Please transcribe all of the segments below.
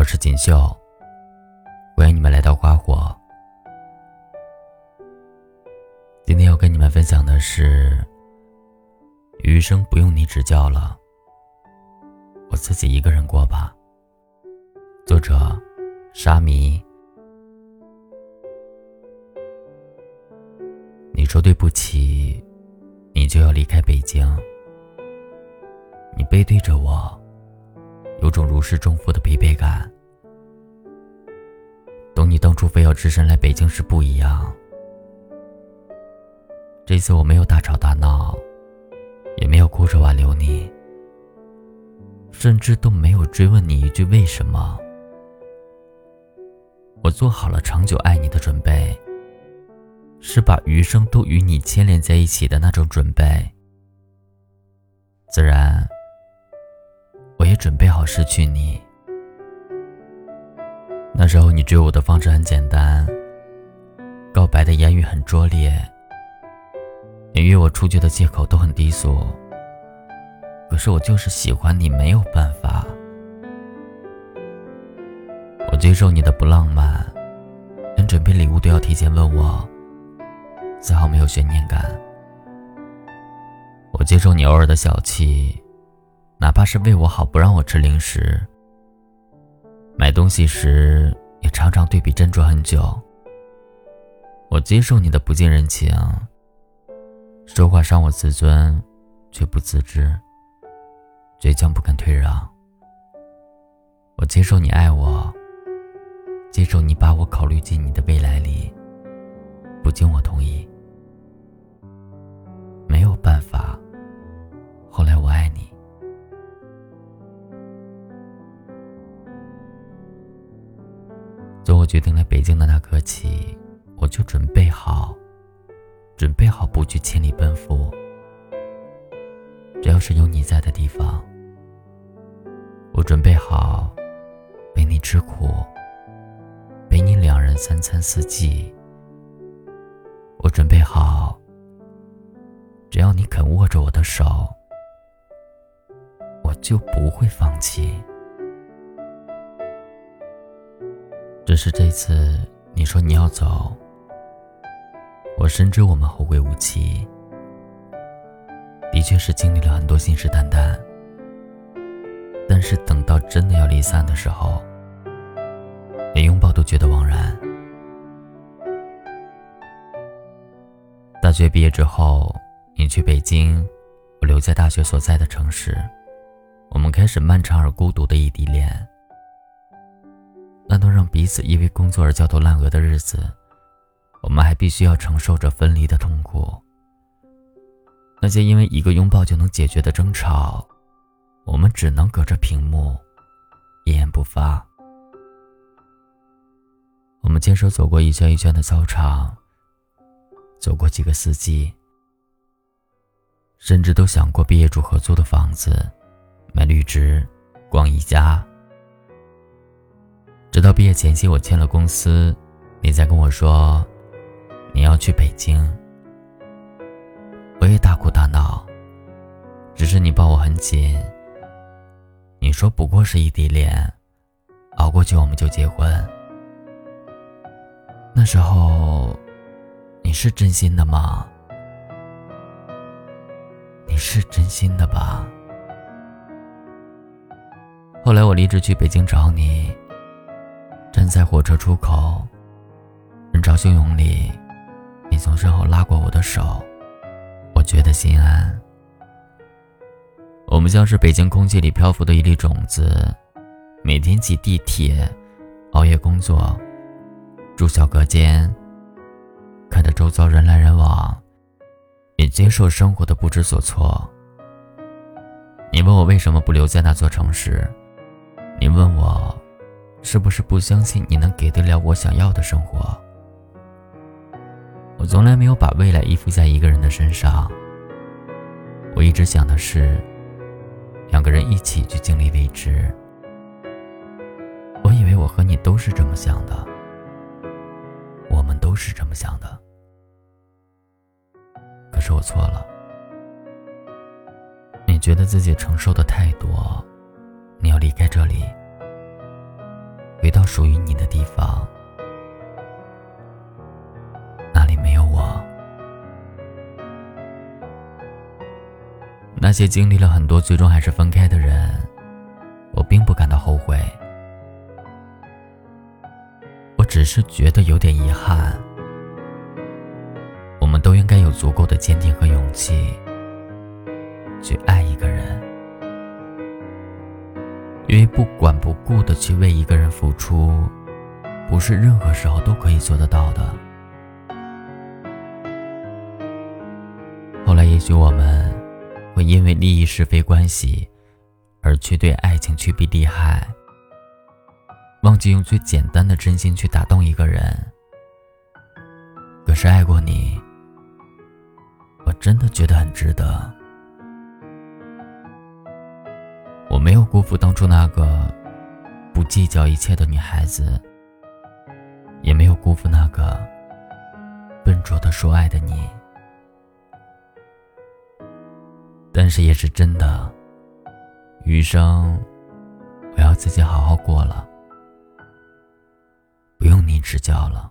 我是锦绣，欢迎你们来到花火。今天要跟你们分享的是：余生不用你指教了，我自己一个人过吧。作者：沙弥。你说对不起，你就要离开北京。你背对着我。有种如释重负的疲惫感。你当初非要只身来北京时不一样。这次我没有大吵大闹，也没有哭着挽留你，甚至都没有追问你一句为什么。我做好了长久爱你的准备，是把余生都与你牵连在一起的那种准备。自然。我也准备好失去你。那时候你追我的方式很简单，告白的言语很拙劣，你约我出去的借口都很低俗。可是我就是喜欢你，没有办法。我接受你的不浪漫，连准备礼物都要提前问我，丝毫没有悬念感。我接受你偶尔的小气。哪怕是为我好，不让我吃零食。买东西时也常常对比斟酌很久。我接受你的不近人情，说话伤我自尊，却不自知，倔强不肯退让。我接受你爱我，接受你把我考虑进你的未来里，不经我同意。从我决定来北京的那刻起，我就准备好，准备好不惧千里奔赴。只要是有你在的地方，我准备好陪你吃苦，陪你两人三餐四季。我准备好，只要你肯握着我的手，我就不会放弃。只是这次你说你要走，我深知我们后会无期。的确是经历了很多信誓旦旦，但是等到真的要离散的时候，连拥抱都觉得枉然。大学毕业之后，你去北京，我留在大学所在的城市，我们开始漫长而孤独的异地恋。那段让彼此因为工作而焦头烂额的日子，我们还必须要承受着分离的痛苦。那些因为一个拥抱就能解决的争吵，我们只能隔着屏幕，一言不发。我们牵手走过一圈一圈的操场，走过几个四季，甚至都想过毕业住合租的房子，买绿植，逛宜家。直到毕业前夕，我签了公司，你再跟我说你要去北京，我也大哭大闹。只是你抱我很紧，你说不过是异地恋，熬过去我们就结婚。那时候你是真心的吗？你是真心的吧？后来我离职去北京找你。站在火车出口，人潮汹涌里，你从身后拉过我的手，我觉得心安。我们像是北京空气里漂浮的一粒种子，每天挤地铁，熬夜工作，住小隔间，看着周遭人来人往，也接受生活的不知所措。你问我为什么不留在那座城市？你问我。是不是不相信你能给得了我想要的生活？我从来没有把未来依附在一个人的身上。我一直想的是，两个人一起去经历未知。我以为我和你都是这么想的，我们都是这么想的。可是我错了。你觉得自己承受的太多，你要离开这里。回到属于你的地方，那里没有我。那些经历了很多，最终还是分开的人，我并不感到后悔，我只是觉得有点遗憾。我们都应该有足够的坚定和勇气，去爱为不管不顾的去为一个人付出，不是任何时候都可以做得到的。后来，也许我们会因为利益是非关系，而去对爱情趋避利害，忘记用最简单的真心去打动一个人。可是爱过你，我真的觉得很值得。辜负当初那个不计较一切的女孩子，也没有辜负那个笨拙的说爱的你。但是也是真的，余生我要自己好好过了，不用你指教了。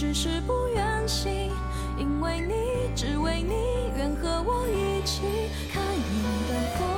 只是不愿醒，因为你，只为你，愿和我一起看云淡风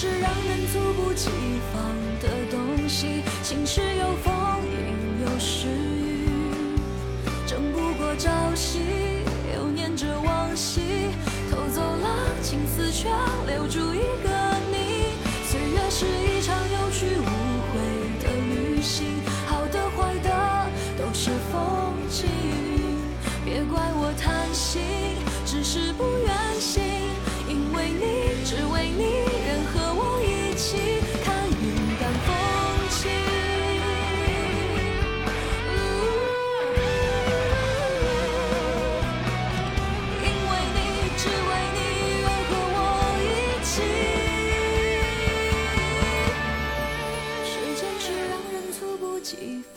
是让人猝不及防的东西，晴时有风，阴有时雨，争不过朝夕，又念着往昔，偷走了青丝，却